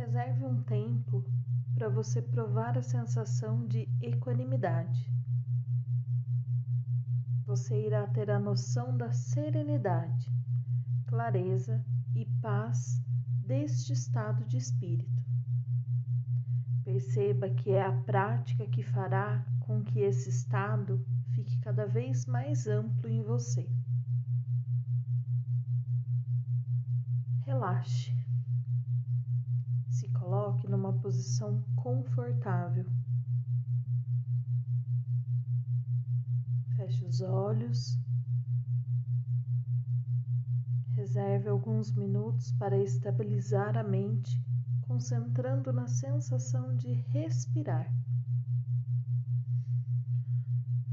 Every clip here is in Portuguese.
Reserve um tempo para você provar a sensação de equanimidade. Você irá ter a noção da serenidade, clareza e paz deste estado de espírito. Perceba que é a prática que fará com que esse estado fique cada vez mais amplo em você. Relaxe. Se coloque numa posição confortável. Feche os olhos. Reserve alguns minutos para estabilizar a mente, concentrando na sensação de respirar.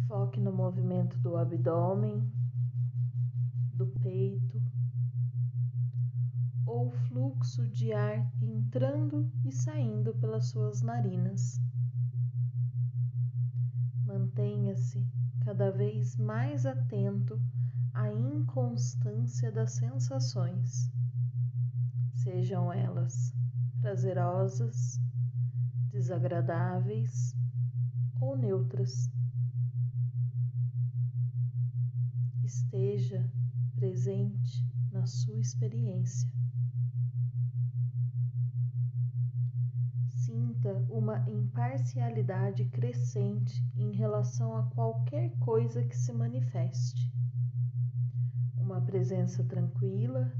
Foque no movimento do abdômen, do peito ou fluxo de ar entrando e saindo pelas suas narinas. Mantenha-se cada vez mais atento à inconstância das sensações, sejam elas prazerosas, desagradáveis ou neutras. esteja presente na sua experiência. Sinta uma imparcialidade crescente em relação a qualquer coisa que se manifeste. Uma presença tranquila,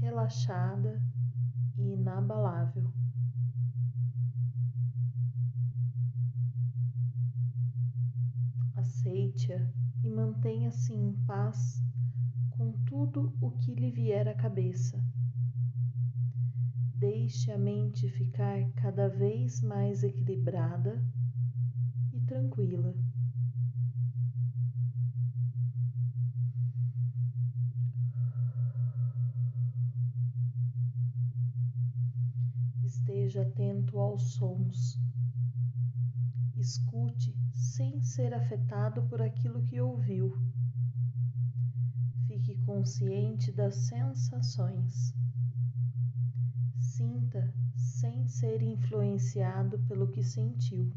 relaxada e inabalável. Aceite-a e mantenha-se em paz com tudo o que lhe vier à cabeça. Deixe a mente ficar cada vez mais equilibrada e tranquila. Esteja atento aos sons Escute sem ser afetado por aquilo que ouviu. Fique consciente das sensações. Sinta sem ser influenciado pelo que sentiu.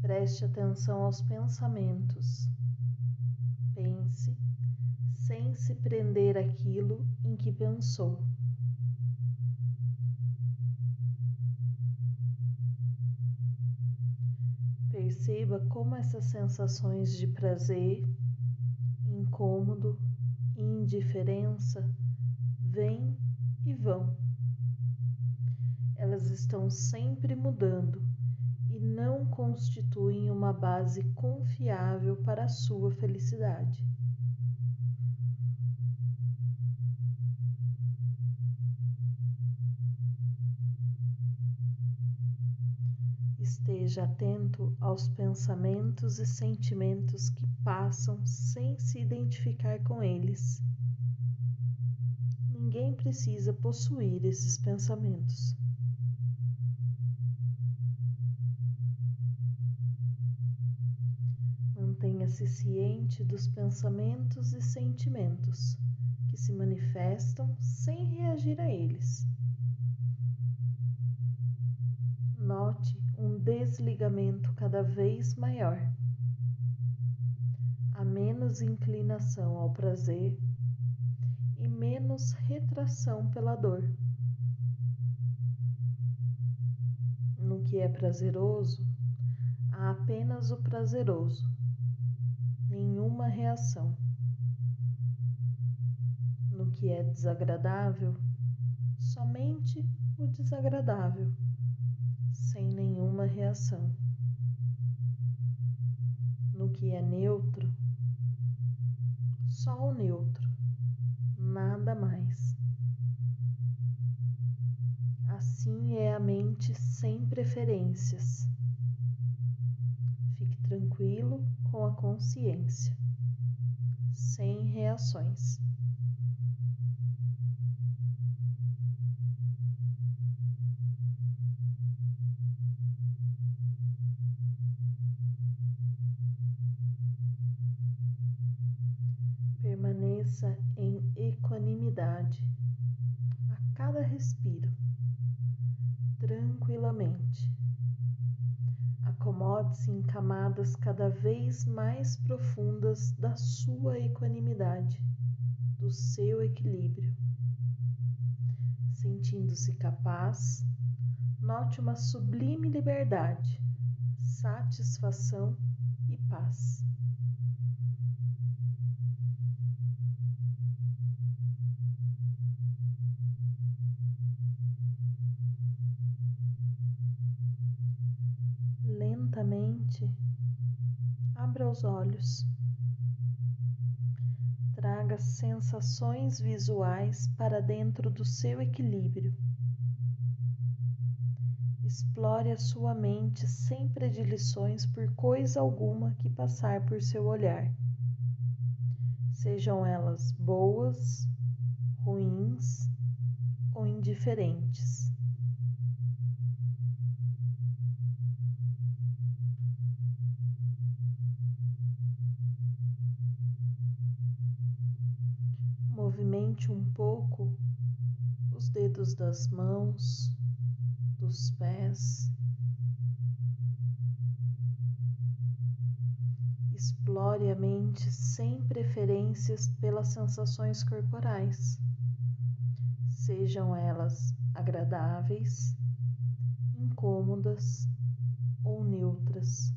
Preste atenção aos pensamentos. Pense sem se prender aquilo em que pensou. Perceba como essas sensações de prazer, incômodo e indiferença vêm e vão. Elas estão sempre mudando e não constituem uma base confiável para a sua felicidade. Esteja atento aos pensamentos e sentimentos que passam sem se identificar com eles. Precisa possuir esses pensamentos. Mantenha-se ciente dos pensamentos e sentimentos que se manifestam sem reagir a eles. Note um desligamento cada vez maior. Há menos inclinação ao prazer e menos retração pela dor. No que é prazeroso, há apenas o prazeroso, nenhuma reação. No que é desagradável, somente o desagradável sem nenhuma reação. No que é neutro, só o neutro, nada mais. Assim é a mente sem preferências. Fique tranquilo com a consciência, sem reações. Permaneça em equanimidade a cada respiro, tranquilamente. Acomode-se em camadas cada vez mais profundas da sua equanimidade, do seu equilíbrio. Sentindo-se capaz, note uma sublime liberdade, satisfação e paz. Lentamente, abra os olhos. Traga sensações visuais para dentro do seu equilíbrio. Explore a sua mente sem predileções por coisa alguma que passar por seu olhar. Sejam elas boas, ruins ou indiferentes. Movimente um pouco os dedos das mãos, dos pés. Explore a mente sem preferências pelas sensações corporais, sejam elas agradáveis, incômodas ou neutras.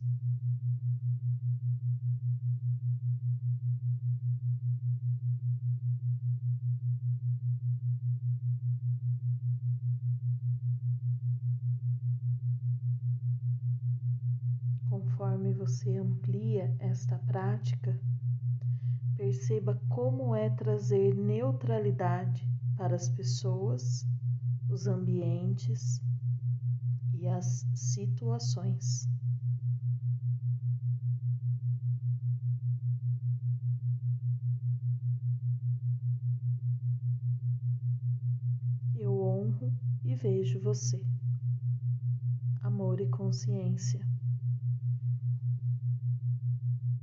Conforme você amplia esta prática, perceba como é trazer neutralidade para as pessoas, os ambientes e as situações. Eu honro e vejo você. Amor e consciência.